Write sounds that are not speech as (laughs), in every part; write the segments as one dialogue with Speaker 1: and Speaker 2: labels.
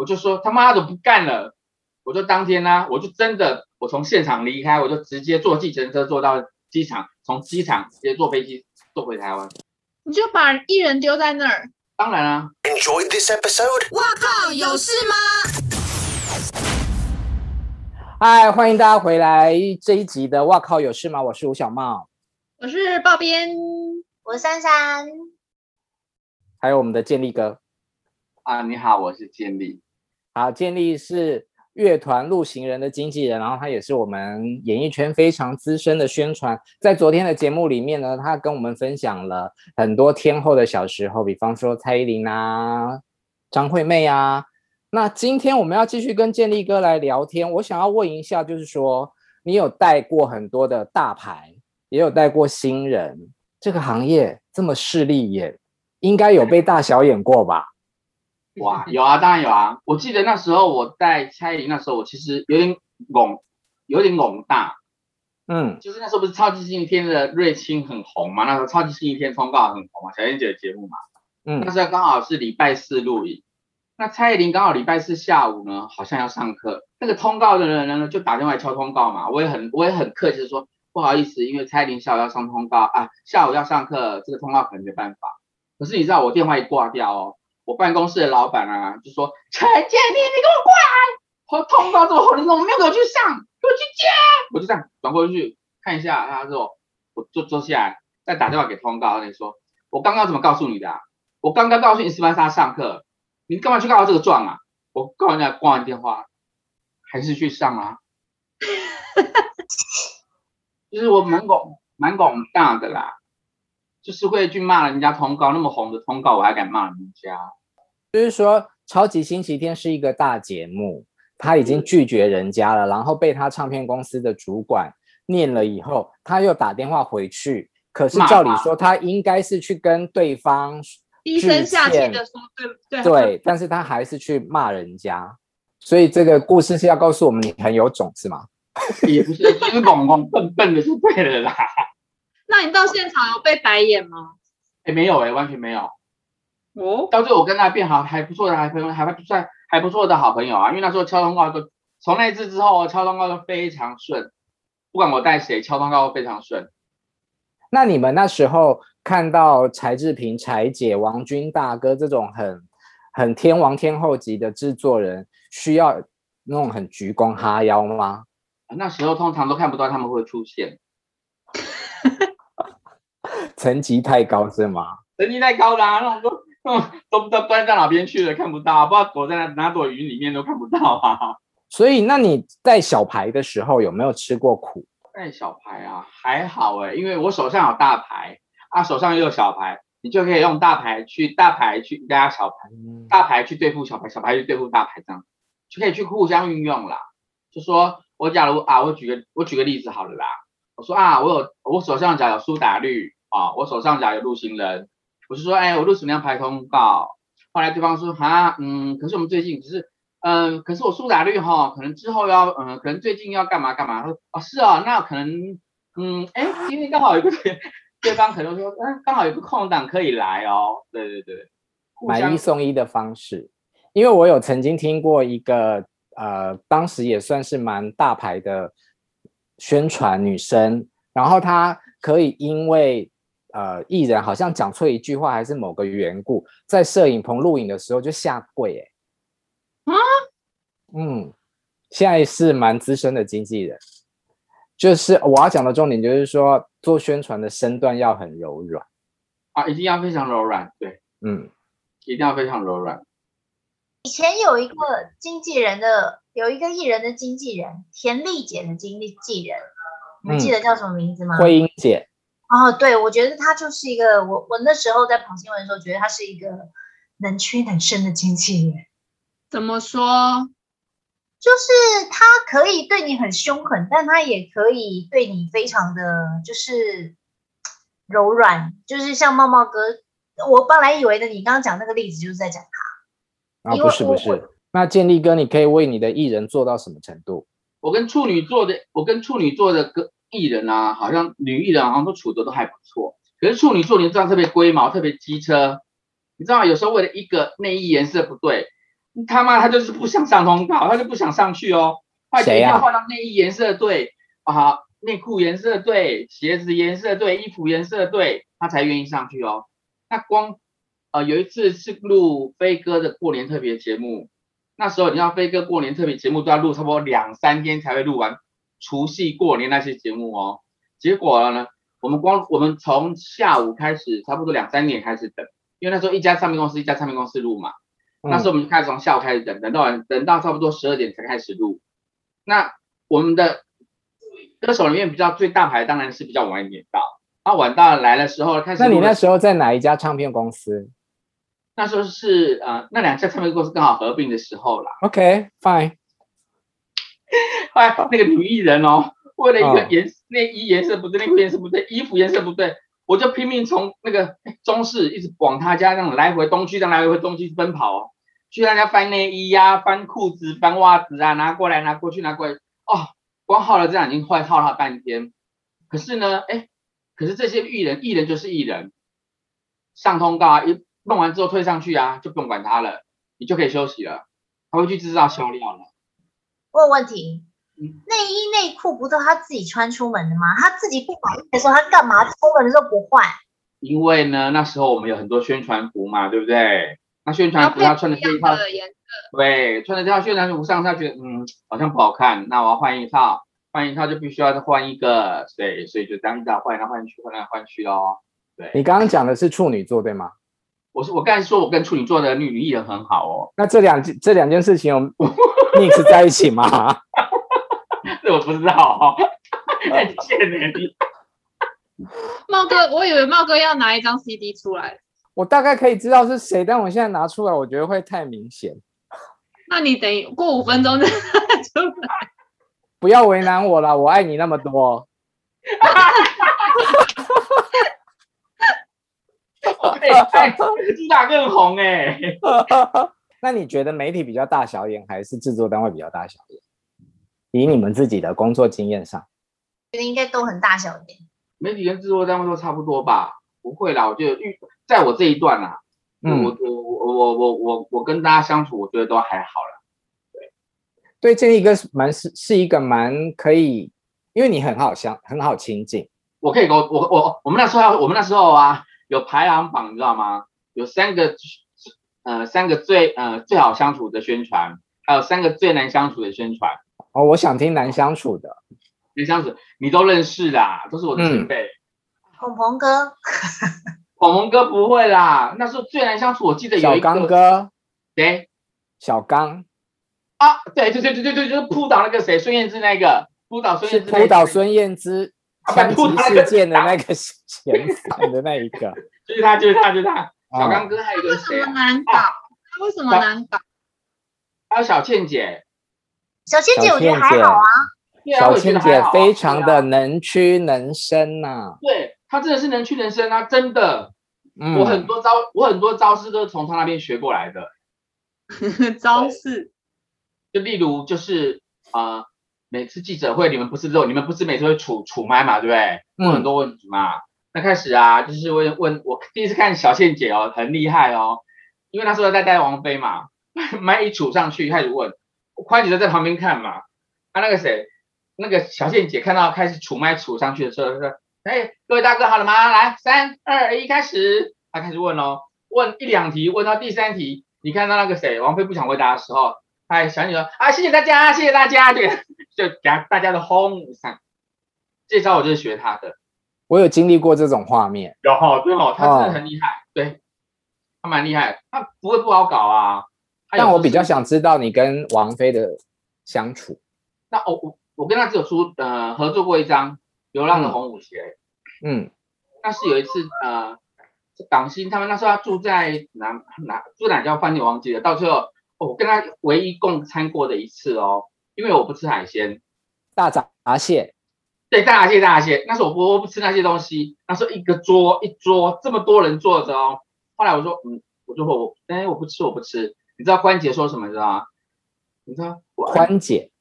Speaker 1: 我就说他妈的不干了，我就当天呢、啊，我就真的我从现场离开，我就直接坐计程车坐到机场，从机场直接坐飞机坐回台湾。
Speaker 2: 你就把艺人丢在那儿？
Speaker 1: 当然啊。
Speaker 3: Enjoy this episode。
Speaker 2: 哇靠，有事吗？
Speaker 4: 嗨，欢迎大家回来这一集的《哇靠有事吗》？我是吴小茂，
Speaker 2: 我是鲍编，
Speaker 5: 我是珊珊，
Speaker 4: 还有我们的建立哥
Speaker 1: 啊，你好，我是建立。
Speaker 4: 好，建立是乐团陆行人的经纪人，然后他也是我们演艺圈非常资深的宣传。在昨天的节目里面呢，他跟我们分享了很多天后的小时候，比方说蔡依林啊、张惠妹啊。那今天我们要继续跟建立哥来聊天。我想要问一下，就是说，你有带过很多的大牌，也有带过新人，这个行业这么势利眼，应该有被大小眼过吧？
Speaker 1: 哇，(laughs) 有啊，当然有啊。我记得那时候我在蔡依林，那时候我其实有点懵，有点懵大。嗯，就是那时候不是超级星期天的瑞青很红嘛？那时候超级星期天通告很红嘛？小燕姐的节目嘛。嗯，那时候刚好是礼拜四录影。那蔡依林刚好礼拜四下午呢，好像要上课。那个通告的人呢，就打电话敲通告嘛。我也很我也很客气的说，不好意思，因为蔡依林下午要上通告啊，下午要上课，这个通告可能没办法。可是你知道我电话一挂掉哦，我办公室的老板啊就说：“陈建立，你给我过来！我通告这么红，你怎么没有给我去上？给我去接！”我就这样转过去看一下，他说：“我坐坐下来，再打电话给通告，你说我刚刚怎么告诉你的啊？我刚刚告诉你是班莎上课。”你干嘛去告这个状啊？我告人家挂完电话，还是去上啊？就是我蛮广蛮广大的啦，就是会去骂人家通告，那么红的通告我还敢骂人家？
Speaker 4: 就是说，超级星期天是一个大节目，他已经拒绝人家了，然后被他唱片公司的主管念了以后，他又打电话回去，可是照理说他应该是去跟对方。
Speaker 2: 低声下气的说，对对
Speaker 4: 对，但是他还是去骂人家，所以这个故事是要告诉我们你很有种是吗？
Speaker 1: 也不是，就是懵懵笨笨的就对了啦。(laughs)
Speaker 2: 那你到现场有被白眼吗？
Speaker 1: 哎，没有哎，完全没有。哦，到最后我跟他变好还不错的，还朋友还不算还不错的好朋友啊。因为那时候敲通告都从那次之后敲通告都非常顺，不管我带谁敲通告都非常顺。
Speaker 4: 那你们那时候？看到柴智屏、柴姐、王军大哥这种很很天王天后级的制作人，需要那种很鞠躬哈腰吗？
Speaker 1: 那时候通常都看不到他们会出现，(laughs)
Speaker 4: 层级太高是吗？
Speaker 1: 层级太高啦、啊，那种都 (laughs) 都不知道搬到哪边去了，看不到，不知道躲在哪哪朵云里面都看不到啊。
Speaker 4: 所以，那你带小牌的时候有没有吃过苦？
Speaker 1: 带小牌啊，还好哎、欸，因为我手上有大牌。啊，手上又有小牌，你就可以用大牌去大牌去压小牌，大牌去对付小牌，小牌去对付大牌，这样就可以去互相运用啦。就说我假如啊，我举个我举个例子好了啦。我说啊，我有我手上假有苏打绿啊，我手上假有陆行人，我是说哎，我录什么样排通告？后来对方说啊，嗯，可是我们最近只是嗯，可是我苏打绿哈，可能之后要嗯，可能最近要干嘛干嘛？他说哦是哦，那可能嗯，哎，今天刚好有个。对方可能说，嗯，刚好有个空档可以来哦。对对对，
Speaker 4: 买一送一的方式，因为我有曾经听过一个，呃，当时也算是蛮大牌的宣传女生，然后她可以因为呃艺人好像讲错一句话，还是某个缘故，在摄影棚录影的时候就下跪，哎，啊，嗯，现在是蛮资深的经纪人。就是我要讲的重点，就是说做宣传的身段要很柔软
Speaker 1: 啊，一定要非常柔软，对，嗯，一定要非常柔软。
Speaker 5: 以前有一个经纪人的，有一个艺人的经纪人，田丽姐的经纪人，你们记得叫什么名字吗？
Speaker 4: 慧英姐。
Speaker 5: 哦，对，我觉得他就是一个，我我那时候在跑新闻的时候，觉得他是一个能屈能伸的经纪人。
Speaker 2: 怎么说？
Speaker 5: 就是他可以对你很凶狠，但他也可以对你非常的就是柔软，就是像茂茂哥，我本来以为的你刚刚讲那个例子就是在讲他。
Speaker 4: 啊，不是不是，那建立哥，你可以为你的艺人做到什么程度？
Speaker 1: 我跟处女座的，我跟处女座的歌艺人啊，好像女艺人好像都处得都还不错。可是处女座，你知道特别龟毛，特别机车，你知道有时候为了一个内衣颜色不对。他妈他就是不想上通告，他就不想上去哦。谁呀？要换到内衣颜色对啊，内裤颜色对，鞋子颜色对，衣服颜色对，他才愿意上去哦。那光呃有一次是录飞哥的过年特别节目，那时候你知道飞哥过年特别节目都要录差不多两三天才会录完，除夕过年那些节目哦。结果呢，我们光我们从下午开始，差不多两三点开始等，因为那时候一家唱片公司一家唱片公司录嘛。那时候我们就开始从下午开始等，等到晚等到差不多十二点才开始录。那我们的歌手里面比较最大牌，当然是比较晚一点到。啊，晚到来的时候开始。
Speaker 4: 那你那时候在哪一家唱片公司？
Speaker 1: 那时候是呃，那两家唱片公司刚好合并的时候啦。
Speaker 4: OK，fine。(laughs)
Speaker 1: 后来那个女艺人哦，为了一个颜内衣颜色不对，内裤颜色不对，衣服颜色不对，我就拼命从那个中式一直往他家这样来回东区，这样来回东区奔跑哦。去他家翻内衣呀、啊，翻裤子，翻袜子啊，拿过来，拿过去，拿过来。哦，光耗了这样已经坏耗了半天。可是呢，哎，可是这些艺人，艺人就是艺人，上通告啊，一弄完之后推上去啊，就不用管他了，你就可以休息了。他会去制造销量了。
Speaker 5: 问问题，内衣内裤不都他自己穿出门的吗？他自己不满意的时候，他干嘛出门的时候不换？
Speaker 1: 因为呢，那时候我们有很多宣传服嘛，对不对？那宣传服他穿的这一套，对，穿的这套宣传服上，他觉得嗯好像不好看，那我要换一套，换一套就必须要再换一个，对，所以就当一套换来换去，换来换去哦。对，
Speaker 4: 你刚刚讲的是处女座对吗？
Speaker 1: 我是我刚才说我跟处女座的女女艺人很好哦。
Speaker 4: 那这两件这两件事情有 mix 在一起吗？(laughs)
Speaker 1: 这我不知道哦。太贱了你。
Speaker 2: 茂哥，我以为茂哥要拿一张 CD 出来。
Speaker 4: 我大概可以知道是谁，但我现在拿出来，我觉得会太明显。
Speaker 2: 那你等过五分钟再拿 (laughs) 出来。
Speaker 4: 不要为难我了，我爱你那么多。
Speaker 1: 哎 (laughs) 哎，主打更红哎。
Speaker 4: 那你觉得媒体比较大小眼，还是制作单位比较大小眼？以你们自己的工作经验上，
Speaker 5: 觉得应该都很大小眼。
Speaker 1: 媒体跟制作单位都差不多吧？不会啦，我觉得在我这一段啊，嗯，我我我我我我我跟大家相处，我觉得都还好了。对，
Speaker 4: 对，这一个蛮是是一个蛮可以，因为你很好相很好亲近。
Speaker 1: 我可以我我我我们那时候我们那时候啊有排行榜，你知道吗？有三个呃三个最呃最好相处的宣传，还有三个最难相处的宣传。
Speaker 4: 哦，我想听难相处的。
Speaker 1: 难相处，你都认识啦，都是我的前辈。嗯
Speaker 5: 鹏鹏哥，
Speaker 1: 鹏鹏哥不会啦，那时候最难相处。我记得有一个
Speaker 4: 小刚哥，
Speaker 1: 对，
Speaker 4: 小刚
Speaker 1: 啊，对对对对对对，就是扑倒那个谁，孙燕姿那个扑倒孙燕姿，
Speaker 4: 扑倒孙燕姿枪击事件的那个 (laughs) 嫌犯的那一个，(laughs)
Speaker 1: 就是他，就是他，就是他。小刚哥还有一个谁？
Speaker 2: 为什么难搞？他为什么难搞？
Speaker 1: 还有小倩姐，
Speaker 5: 小倩姐我觉得还好啊，
Speaker 4: 小倩姐非常的能屈能伸呐，
Speaker 1: 对。她真的是能屈能伸啊，真的。嗯、我很多招，我很多招式都是从她那边学过来的。(laughs)
Speaker 2: 招式，
Speaker 1: 就例如就是啊、呃，每次记者会你们不是都，你们不是每次会杵杵麦嘛，对不对？问很多问题嘛。那开始啊，就是问问我第一次看小倩姐哦，很厉害哦，因为那时候在带王菲嘛，麦一杵上去开始问，宽姐就在旁边看嘛。啊，那个谁，那个小倩姐看到开始杵麦杵上去的时候，她说。哎，各位大哥好了吗？来，三二一，开始。他开始问哦，问一两题，问到第三题，你看到那个谁，王菲不想回答的时候，哎，小女说啊，谢谢大家，谢谢大家，对，(laughs) 就给大家的轰上。这招我就是学他的，
Speaker 4: 我有经历过这种画面。
Speaker 1: 有哈，对哦，他真的很厉害，哦、对，他蛮厉害，他不会不好搞啊。
Speaker 4: 但我比较想知道你跟王菲的相处。
Speaker 1: 那我我我跟他只有出呃合作过一张。流浪的红舞鞋，
Speaker 4: 嗯，
Speaker 1: 那是有一次，呃，港星他们那时候要住在哪哪住哪家饭店，我忘记了。到最后，我跟他唯一共餐过的一次哦，因为我不吃海鲜，
Speaker 4: 大闸蟹，
Speaker 1: 对，大闸蟹，大闸蟹。那时候我不我不吃那些东西。那时候一个桌一桌这么多人坐着哦。后来我说，嗯，我就说我，哎，我不吃，我不吃。你知道关姐说什么？你知道吗？你知道
Speaker 4: 宽姐。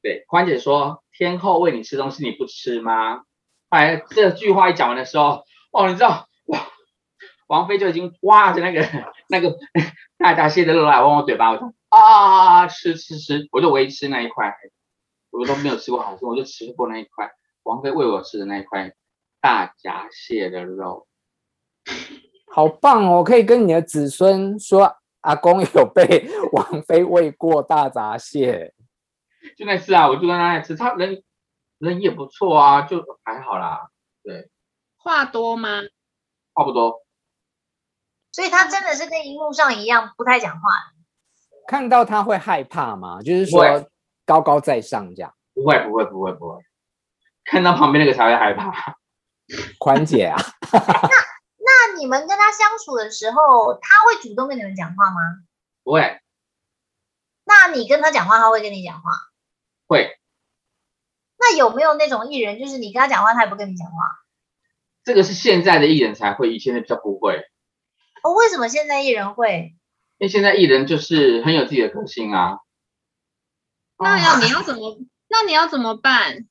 Speaker 1: 对，关姐说：“天后喂你吃东西，你不吃吗？”后来这句话一讲完的时候，哦，你知道，哇，王菲就已经哇着那个那个大闸蟹的肉来往我嘴巴，我说：“哦，啊，吃吃吃，我就唯一吃那一块，我都没有吃过好吃，我就吃过那一块，王菲喂我吃的那一块大闸蟹的肉，(laughs)
Speaker 4: 好棒哦！可以跟你的子孙说，阿公有被 (laughs) 王菲喂过大闸蟹。
Speaker 1: 就那次啊，我就跟他吃，他人人也不错啊，就还好啦。对，
Speaker 2: 话多吗？
Speaker 1: 话不多。
Speaker 5: 所以他真的是跟荧幕上一样不太讲话。
Speaker 4: 看到他会害怕吗？就是说高高在上这样？
Speaker 1: 不会不会不会不会，看到旁边那个才会害怕。
Speaker 4: 宽姐啊，
Speaker 5: 那那你们跟他相处的时候，他会主动跟你们讲话吗？
Speaker 1: 不会。
Speaker 5: 那你跟他讲话，他会跟你讲话？
Speaker 1: 会。
Speaker 5: 那有没有那种艺人，就是你跟他讲话，他也不跟你讲话？
Speaker 1: 这个是现在的艺人才会，以前的比较不会。
Speaker 5: 哦，为什么现在艺人会？
Speaker 1: 因为现在艺人就是很有自己的个性啊。
Speaker 2: 那要你要怎么？那你要怎么办？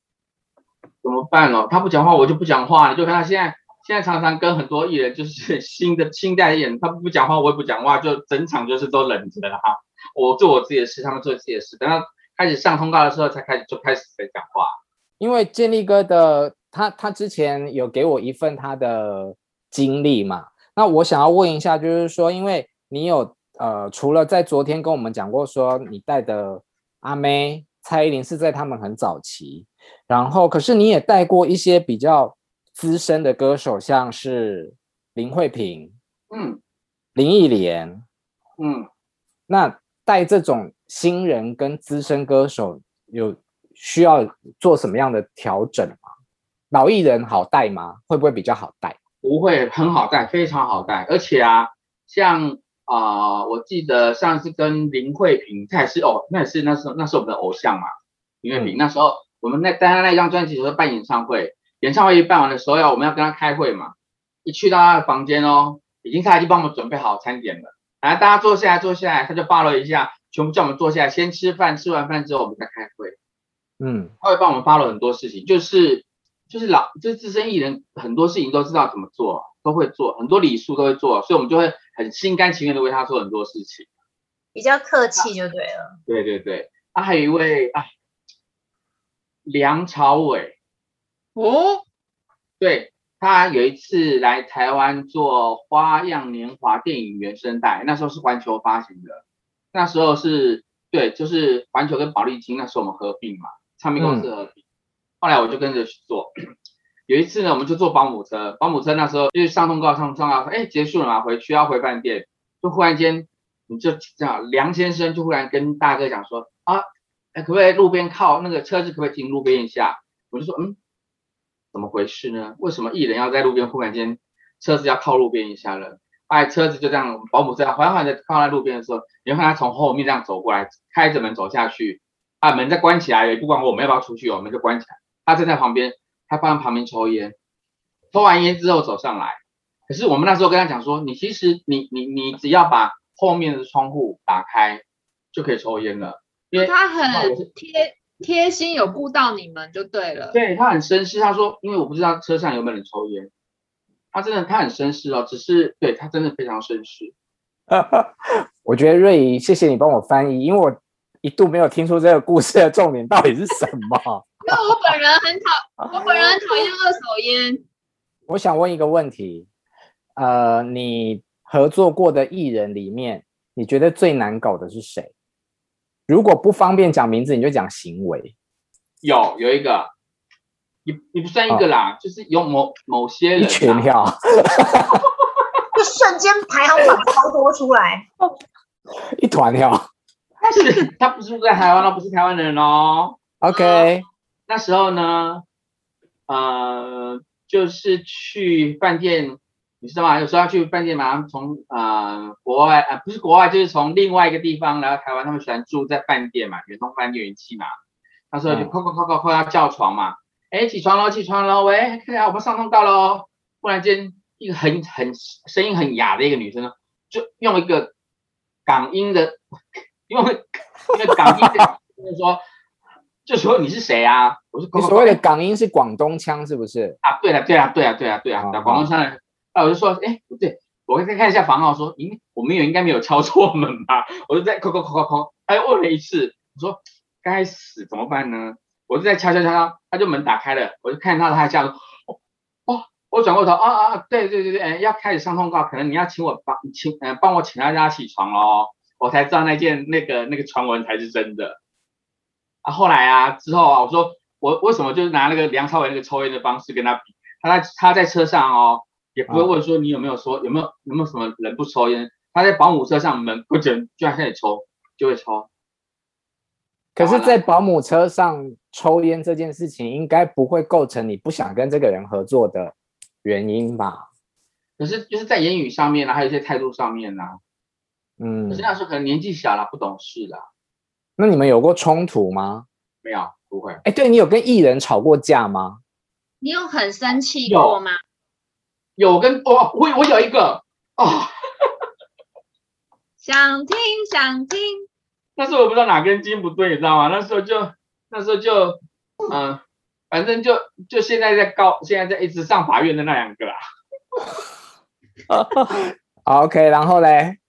Speaker 1: 怎么办哦？他不讲话，我就不讲话。你就看他现在，现在常常跟很多艺人，就是新的新代的艺人，他不讲话，我也不讲话，就整场就是都冷着了哈。我做我自己的事，他们做自己的事。等到开始上通告的时候，才开始就开始在讲话。
Speaker 4: 因为建立哥的他，他之前有给我一份他的经历嘛。那我想要问一下，就是说，因为你有呃，除了在昨天跟我们讲过，说你带的阿妹蔡依林是在他们很早期，然后可是你也带过一些比较资深的歌手，像是林慧萍，嗯，林忆莲，嗯，那带这种新人跟资深歌手有需要做什么样的调整吗？老艺人好带吗？会不会比较好带？
Speaker 1: 不会很好带，非常好带，而且啊，像啊、呃，我记得上次跟林慧萍，她也是哦，那也是那时候那是我们的偶像嘛，林慧萍、嗯、那时候我们那单单那张专辑的时候办演唱会，演唱会一办完的时候要我们要跟她开会嘛，一去到她的房间哦，已经她已经帮我们准备好餐点了，来大家坐下来坐下来，她就扒了一下，全部叫我们坐下来先吃饭，吃完饭之后我们再开会，嗯，她会帮我们扒了很多事情，就是。就是老，就是资深艺人，很多事情都知道怎么做，都会做，很多礼数都会做，所以我们就会很心甘情愿的为他做很多事情，
Speaker 5: 比较客气就对了。
Speaker 1: 对对对，啊，还有一位啊，梁朝伟，哦，对，他有一次来台湾做《花样年华》电影原声带，那时候是环球发行的，那时候是对，就是环球跟宝丽金那时候我们合并嘛，唱片公司合并。嗯后来我就跟着去做，有一次呢，我们就坐保姆车，保姆车那时候就是上通告上通告说，哎，结束了嘛，回去要回饭店，就忽然间你就这样，梁先生就忽然跟大哥讲说，啊，哎，可不可以路边靠那个车子可不可以停路边一下？我就说，嗯，怎么回事呢？为什么艺人要在路边忽然间车子要靠路边一下了？哎，车子就这样，保姆车缓缓的靠在路边的时候，你看他从后面这样走过来，开着门走下去，啊，门再关起来，也不管我们要不要出去，我们就关起来。他站在旁边，他放在旁边抽烟，抽完烟之后走上来。可是我们那时候跟他讲说，你其实你你你只要把后面的窗户打开就可以抽烟了。因为
Speaker 2: 他很贴贴心，有顾到你们就对了。
Speaker 1: 对，他很绅士，他说，因为我不知道车上有没有人抽烟，他真的他很绅士哦，只是对他真的非常绅士。(laughs)
Speaker 4: 我觉得瑞怡，谢谢你帮我翻译，因为我一度没有听出这个故事的重点到底是什么。
Speaker 2: 因为我本人很讨，我本人很讨厌二手烟。(laughs)
Speaker 4: 我想问一个问题，呃，你合作过的艺人里面，你觉得最难搞的是谁？如果不方便讲名字，你就讲行为。
Speaker 1: 有有一个，你你不算一个啦，哦、就是有某某些人、啊、一
Speaker 4: 群跳，
Speaker 5: 就瞬间排行榜超多出来，(laughs)
Speaker 4: 一团跳。
Speaker 1: 但是他不是住在台湾，他不是台湾人哦。
Speaker 4: OK。
Speaker 1: 那时候呢，呃，就是去饭店，你知道吗？有时候要去饭店嘛，从呃国外啊、呃，不是国外，就是从另外一个地方来到台湾，他们喜欢住在饭店嘛，远东饭店、远期嘛。那时候就快快快快快要叫床嘛，哎，起床喽，起床喽，喂，看下我们上通告喽。忽然间，一个很很声音很哑的一个女生呢，就用一个港音的，(laughs) 用一个港音的，就是说。就说你是谁啊？我是你
Speaker 4: 所谓的港音是广东腔是不是？
Speaker 1: 啊，对了，对啊，对啊，对啊，对啊，广东腔的。啊，我就说，哎，不对，我再看一下房号，说，咦，我们有应该没有敲错门吧？(laughs) 我就在扣扣扣扣扣，他又问了一次，我说该死怎么办呢？我就在敲敲敲敲，他就门打开了，我就看到他叫，哦哦，我转过头，啊啊啊，对对对对，哎，要开始上通告，可能你要请我帮请，嗯、呃，帮我请大家起床哦，我才知道那件那个那个传闻才是真的。啊，后来啊之后啊，我说我为什么就是拿那个梁朝伟那个抽烟的方式跟他比，他在他在车上哦，也不会问说你有没有说有没有有没有什么人不抽烟，他在保姆车上门不准，就然开始抽就会抽。
Speaker 4: 可是，在保姆车上抽烟这件事情，应该不会构成你不想跟这个人合作的原因吧？
Speaker 1: 可是，就是在言语上面呢，还有一些态度上面呢。嗯。可是那时候可能年纪小了，不懂事了。
Speaker 4: 那你们有过冲突吗？
Speaker 1: 没有，不会。
Speaker 4: 哎，对，你有跟艺人吵过架吗？
Speaker 2: 你有很生气过吗？
Speaker 1: 有，有跟哦，我我有一个哦。
Speaker 2: 想听，想听。
Speaker 1: 那时候我不知道哪根筋不对，你知道吗？那时候就那时候就嗯、呃，反正就就现在在告，现在在一直上法院的那两个啦。(laughs)
Speaker 4: OK，然后嘞，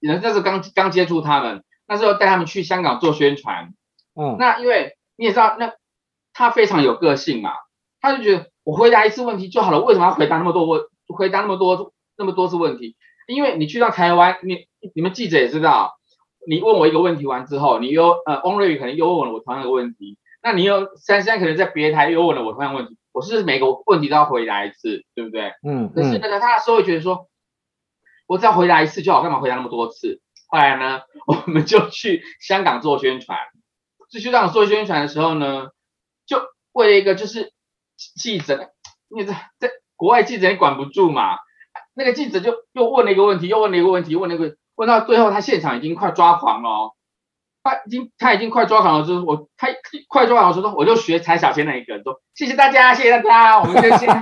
Speaker 1: 那时候刚刚接触他们，那时候带他们去香港做宣传。嗯，那因为你也知道，那他非常有个性嘛，他就觉得我回答一次问题就好了，为什么要回答那么多问，回答那么多那么多次问题？因为你去到台湾，你你们记者也知道。你问我一个问题完之后，你又呃，翁瑞宇可能又问了我同样的问题，那你又珊珊可能在别台又问了我同样的问题，我是每个问题都要回答一次，对不对？嗯。可是那个他的时候会觉得说，我只要回答一次就好，干嘛回答那么多次？后来呢，(laughs) 我们就去香港做宣传，去香港做宣传的时候呢，就为了一个就是记者，你在在国外记者也管不住嘛，那个记者就又问了一个问题，又问了一个问题，问了一个。问到最后，他现场已经快抓狂了，他已经他已经快抓狂了，就是我他快抓狂的时候，我就学蔡小贤那一个，说谢谢大家，谢谢大家，我们就先 (laughs)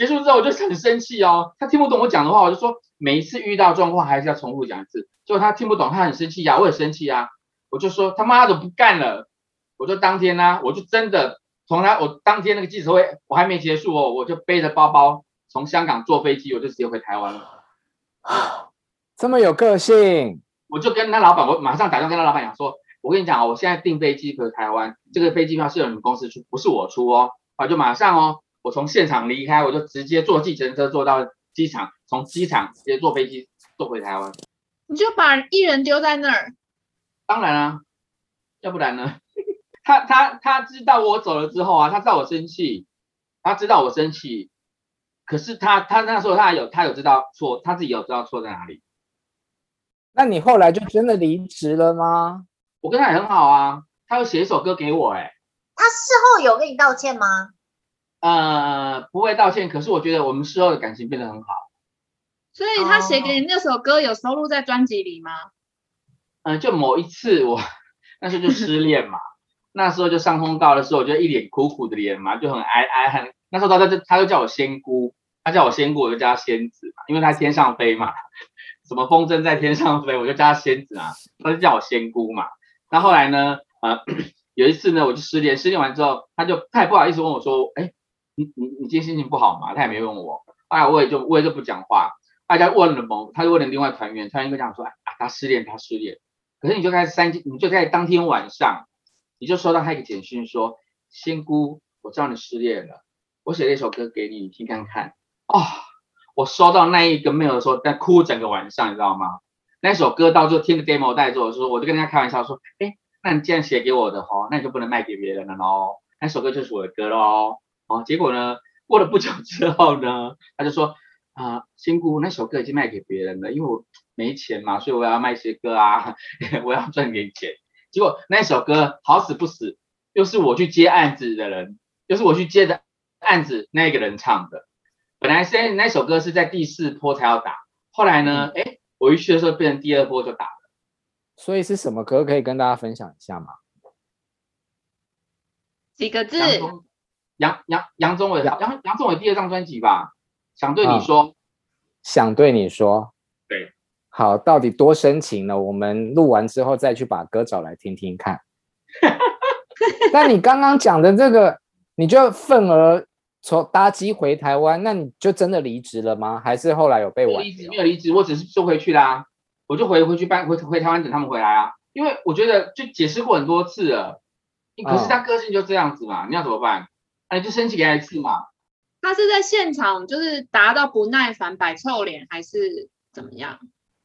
Speaker 1: 结束之后，我就很生气哦，他听不懂我讲的话，我就说每一次遇到状况还是要重复讲一次，结果他听不懂，他很生气呀，我也生气啊，我就说他妈的不干了，我就当天呢，啊，我就真的从他我当天那个记者会我还没结束哦，我就背着包包从香港坐飞机，我就直接回台湾了。(sighs)
Speaker 4: 这么有个性，
Speaker 1: 我就跟他老板，我马上打电话跟他老板讲说，我跟你讲哦，我现在订飞机回台湾，这个飞机票是由你们公司出，不是我出哦，啊，就马上哦，我从现场离开，我就直接坐计程车坐到机场，从机场直接坐飞机坐回台湾。
Speaker 2: 你就把艺人丢在那儿？
Speaker 1: 当然啊，要不然呢？(laughs) 他他他知道我走了之后啊，他知道我生气，他知道我生气，可是他他那时候他有他有知道错，他自己有知道错在哪里。
Speaker 4: 那你后来就真的离职了吗？
Speaker 1: 我跟他也很好啊，他有写一首歌给我，欸，哎，
Speaker 5: 他事后有跟你道歉吗？
Speaker 1: 呃，不会道歉，可是我觉得我们事后的感情变得很好。
Speaker 2: 所以他写给你那首歌有收录在专辑里吗？
Speaker 1: 嗯、呃，就某一次我那时候就失恋嘛，那时候就上通告的时候，我就一脸苦苦的脸嘛，就很哀哀很。那时候他他就他就叫我仙姑，他叫我仙姑，我就叫他仙子嘛，因为他天上飞嘛。(laughs) 什么风筝在天上飞，我就叫他仙子啊，他就叫我仙姑嘛。那后来呢，呃，(coughs) 有一次呢，我就失恋，失恋完之后，他就他也不好意思问我说，哎，你你你今天心情不好吗？他也没问我，哎我也就我也就不讲话。大家问了某，他就问了另外团员，团员就讲说，啊，他失恋，他失恋。可是你就开始三，你就在当天晚上，你就收到他一个简讯说，仙姑，我知道你失恋了，我写了一首歌给你，你听看看。哦。我收到那一个 mail 的时候，在哭整个晚上，你知道吗？那首歌到最后听个 demo 带走的时候，我就跟人家开玩笑说：“哎，那你既然写给我的哈，那你就不能卖给别人了喽。那首歌就是我的歌喽。”哦，结果呢，过了不久之后呢，他就说：“啊，仙姑，那首歌已经卖给别人了，因为我没钱嘛，所以我要卖些歌啊，(laughs) 我要赚点钱。”结果那首歌好死不死，又是我去接案子的人，又是我去接的案子那个人唱的。本来先那首歌是在第四波才要打，后来呢，哎、嗯，我一去的时候变成第二波就打了。
Speaker 4: 所以是什么歌可以跟大家分享一下吗？
Speaker 2: 几个字？
Speaker 1: 杨杨杨宗纬，杨杨杨宗纬第二张专辑吧。想对你说，
Speaker 4: 嗯、想对你说，
Speaker 1: 对，
Speaker 4: 好，到底多深情呢？我们录完之后再去把歌找来听听看。那你刚刚讲的这个，你就愤而。从搭机回台湾，那你就真的离职了吗？还是后来有被挽留？
Speaker 1: 离职没有离职，我只是就回去啦。我就回回去搬回回台湾等他们回来啊。因为我觉得就解释过很多次了，可是他个性就这样子嘛，你要怎么办？哎，就生气给他一次嘛。
Speaker 2: 他是在现场就是达到不耐烦摆臭脸，还是怎么样？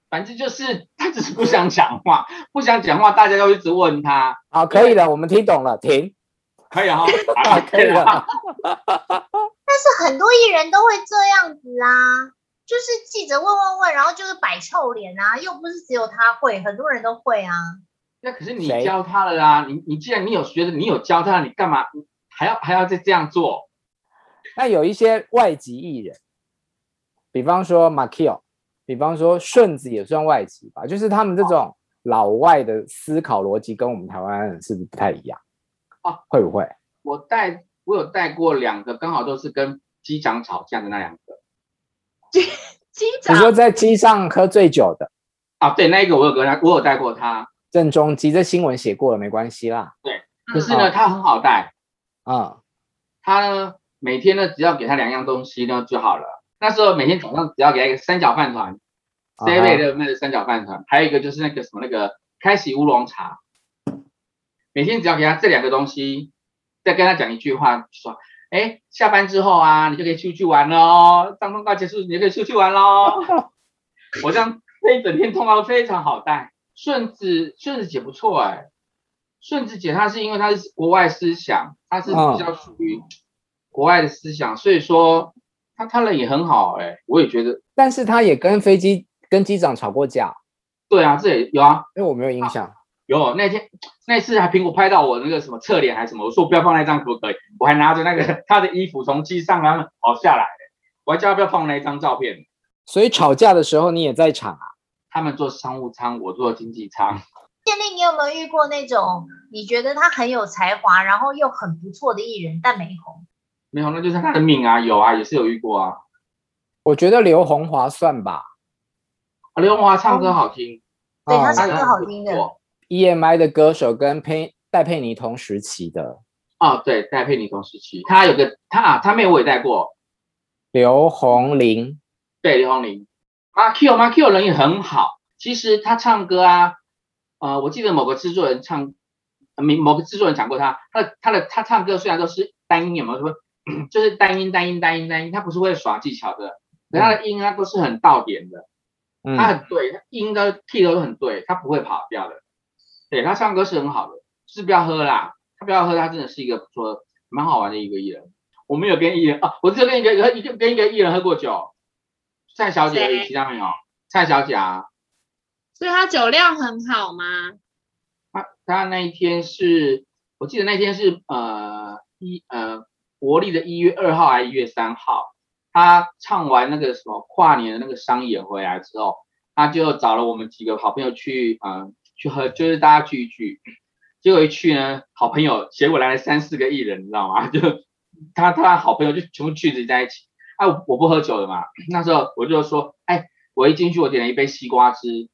Speaker 1: 反正就是他只是不想讲话，不想讲话，大家都一直问他。
Speaker 4: 好，可以了，我们听懂了，停。
Speaker 1: 可以哈，(laughs) 可以了。(laughs)
Speaker 5: 但是很多艺人都会这样子啊，就是记者问问问，然后就是摆臭脸啊，又不是只有他会，很多人都会啊。
Speaker 1: 那可是你教他了啦，你你既然你有学的，你有教他，你干嘛还要还要再这样做？
Speaker 4: 那有一些外籍艺人，比方说马 Q，比方说顺子也算外籍吧，就是他们这种老外的思考逻辑跟我们台湾人是不是不太一样？
Speaker 1: 啊，
Speaker 4: 会不会？
Speaker 1: 我带我有带过两个，刚好都是跟机长吵架的那两个。
Speaker 2: 机机长，
Speaker 4: 你说在机上喝醉酒的
Speaker 1: 啊？对，那一个我有跟他，我有带过他。
Speaker 4: 郑中基这新闻写过了，没关系啦。
Speaker 1: 对，可是呢，嗯、他很好带。
Speaker 4: 嗯，
Speaker 1: 他呢，每天呢，只要给他两样东西呢就好了。那时候每天早上只要给他一个三角饭团，C 的那个三角饭团，还有一个就是那个什么那个开禧乌龙茶。每天只要给他这两个东西，再跟他讲一句话，说：“哎，下班之后啊，你就可以出去玩喽。当通告结束，你就可以出去玩喽。(laughs) ”我这样这一整天通告非常好带。顺子顺子姐不错哎，顺子姐她是因为她是国外思想，她是比较属于国外的思想，所以说她她人也很好哎，我也觉得。
Speaker 4: 但是她也跟飞机跟机长吵过架。
Speaker 1: 对啊，这也有啊，
Speaker 4: 因为我没有印象。
Speaker 1: 有那天那次还苹果拍到我那个什么侧脸还是什么，我说我不要放那张可不可以？我还拿着那个他的衣服从机上然后跑下来，我还叫他不要放那一张照片。
Speaker 4: 所以吵架的时候你也在场啊？
Speaker 1: 他们坐商务舱，我坐经济舱。
Speaker 5: 建立，你有没有遇过那种你觉得他很有才华，然后又很不错的艺人，但没红？
Speaker 1: 没红，那就是他的命啊！有啊，也是有遇过啊。
Speaker 4: 我觉得刘红华算吧。
Speaker 1: 啊，刘红华唱歌好听，
Speaker 5: 哦、对他唱歌好听的。
Speaker 4: EMI 的歌手跟佩戴佩妮同时期的
Speaker 1: 哦，对，戴佩妮同时期，他有个他啊，他妹我也带过，
Speaker 4: 刘宏霖，
Speaker 1: 对，刘宏霖，马 Q 马 Q 人也很好，其实他唱歌啊，呃，我记得某个制作人唱，某某个制作人讲过他，他的他的他唱歌虽然都是单音，有没有说，(clears throat) 就是单音单音单音单音，他不是会耍技巧的，可他的音啊都是很到点的，嗯、他很对，他音的 key 都很对，他不会跑调的。对，他唱歌是很好的，就是不要喝啦。他不要喝，他真的是一个不错、蛮好玩的一个艺人。我没有跟艺人啊，我只有跟一个、一个跟一个艺人喝过酒，蔡小姐而已，其他没有。蔡小姐啊，
Speaker 2: 所以他酒量很好吗？
Speaker 1: 他他那一天是，我记得那天是呃一呃国历的一月二号还是一月三号，他唱完那个什么跨年的那个商演回来之后，他就找了我们几个好朋友去嗯。呃去喝，就是大家聚一聚，结果一去呢，好朋友结果来了三四个艺人，你知道吗？就他他好朋友就全部聚集在一起。哎、我不喝酒的嘛，那时候我就说，哎，我一进去我点了一杯西瓜汁，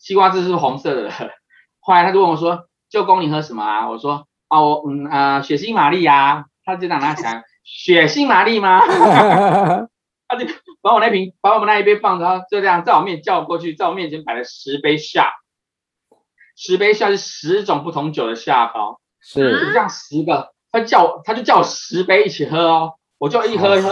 Speaker 1: 西瓜汁是红色的。(laughs) 后来他就问我说，舅公你喝什么啊？我说，哦，我嗯啊、呃，血腥玛丽呀。他就拿拿起来，血腥玛丽吗？(laughs) 他就把我那瓶，把我们那一杯放着，就这样在我面叫我过去，在我面前摆了十杯下。十杯下是十种不同酒的下包，
Speaker 4: 是
Speaker 1: 就这样十个，他叫我，他就叫我十杯一起喝哦，我就一喝一喝，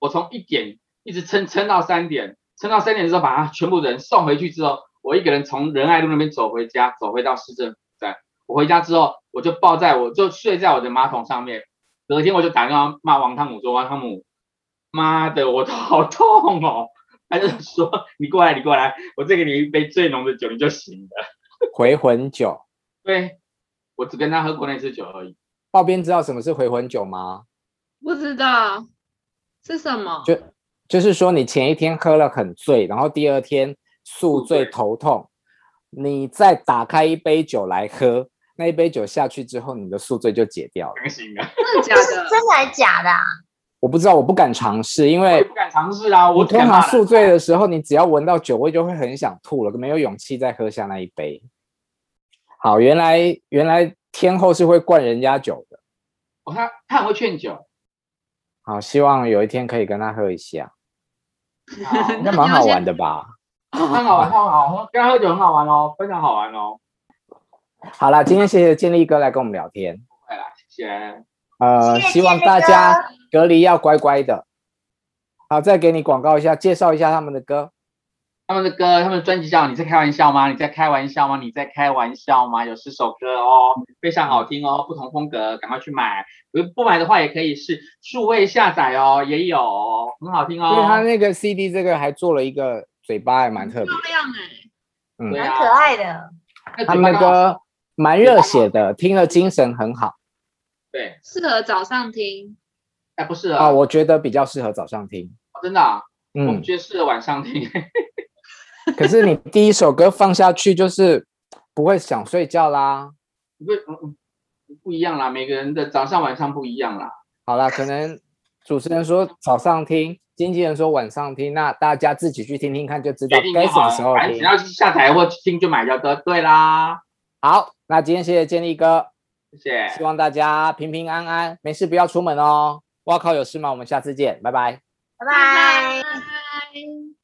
Speaker 1: 我从一点一直撑撑到三点，撑到三点之后把他全部人送回去之后，我一个人从仁爱路那边走回家，走回到市政府站。我回家之后，我就抱在我就睡在我的马桶上面，隔天我就打电话骂王汤姆说，王汤姆，妈的，我头好痛哦，(laughs) 他就说你过来你过来，我再给你一杯最浓的酒你就醒了。
Speaker 4: 回魂酒，
Speaker 1: 对，我只跟他喝过那次酒而已。
Speaker 4: 爆编知道什么是回魂酒吗？
Speaker 2: 不知道是什么。
Speaker 4: 就就是说，你前一天喝了很醉，然后第二天宿醉头痛，你再打开一杯酒来喝，那一杯酒下去之后，你的宿醉就解掉了。
Speaker 2: 真的假的？(laughs)
Speaker 5: 真的还假的啊？
Speaker 4: 我不知道，我不敢尝试，因为
Speaker 1: 我不敢尝试啊。我
Speaker 4: 通常宿醉的时候，你只要闻到酒味就会很想吐了，没有勇气再喝下那一杯。好，原来原来天后是会灌人家酒的。
Speaker 1: 哦，他他很会劝酒。
Speaker 4: 好，希望有一天可以跟他喝一下，应该 (laughs) (laughs) 蛮好玩的吧？
Speaker 1: 很好玩，很好玩，跟他喝酒很好玩哦，非常好玩哦。
Speaker 4: 好了，今天谢谢建立哥来跟我们聊天。
Speaker 1: 对了，谢谢。
Speaker 4: 呃，希望大家隔离要乖乖的。好，再给你广告一下，介绍一下他们的歌。
Speaker 1: 他们的歌，他们的专辑叫《你在开玩笑吗？你在开玩笑吗？你在开玩笑吗？》有十首歌哦，非常好听哦，不同风格，赶快去买。如果不买的话，也可以是数位下载哦，也有，很好听哦。
Speaker 4: 因为他那个 CD 这个还做了一个嘴巴，还蛮特别。
Speaker 2: 漂亮哎，
Speaker 4: 嗯，
Speaker 5: 蛮可爱的。
Speaker 4: 他们的歌蛮热血的，听了精神很好。
Speaker 1: 对，
Speaker 2: 适合早上听。
Speaker 1: 哎，不是
Speaker 4: 啊，我觉得比较适合早上听。
Speaker 1: 真的啊？嗯，我觉得适合晚上听。(laughs)
Speaker 4: 可是你第一首歌放下去就是不会想睡觉啦，
Speaker 1: 不会，嗯嗯，不一样啦，每个人的早上晚上不一样啦。
Speaker 4: 好啦，可能主持人说早上听，经纪人说晚上听，那大家自己去听听看就知道该什么时候听。
Speaker 1: 只要下载或听就买就得对啦。
Speaker 4: 好，那今天谢谢建立哥，
Speaker 1: 谢谢，
Speaker 4: 希望大家平平安安，没事不要出门哦。哇靠，有事吗？我们下次见，拜拜，
Speaker 5: 拜拜。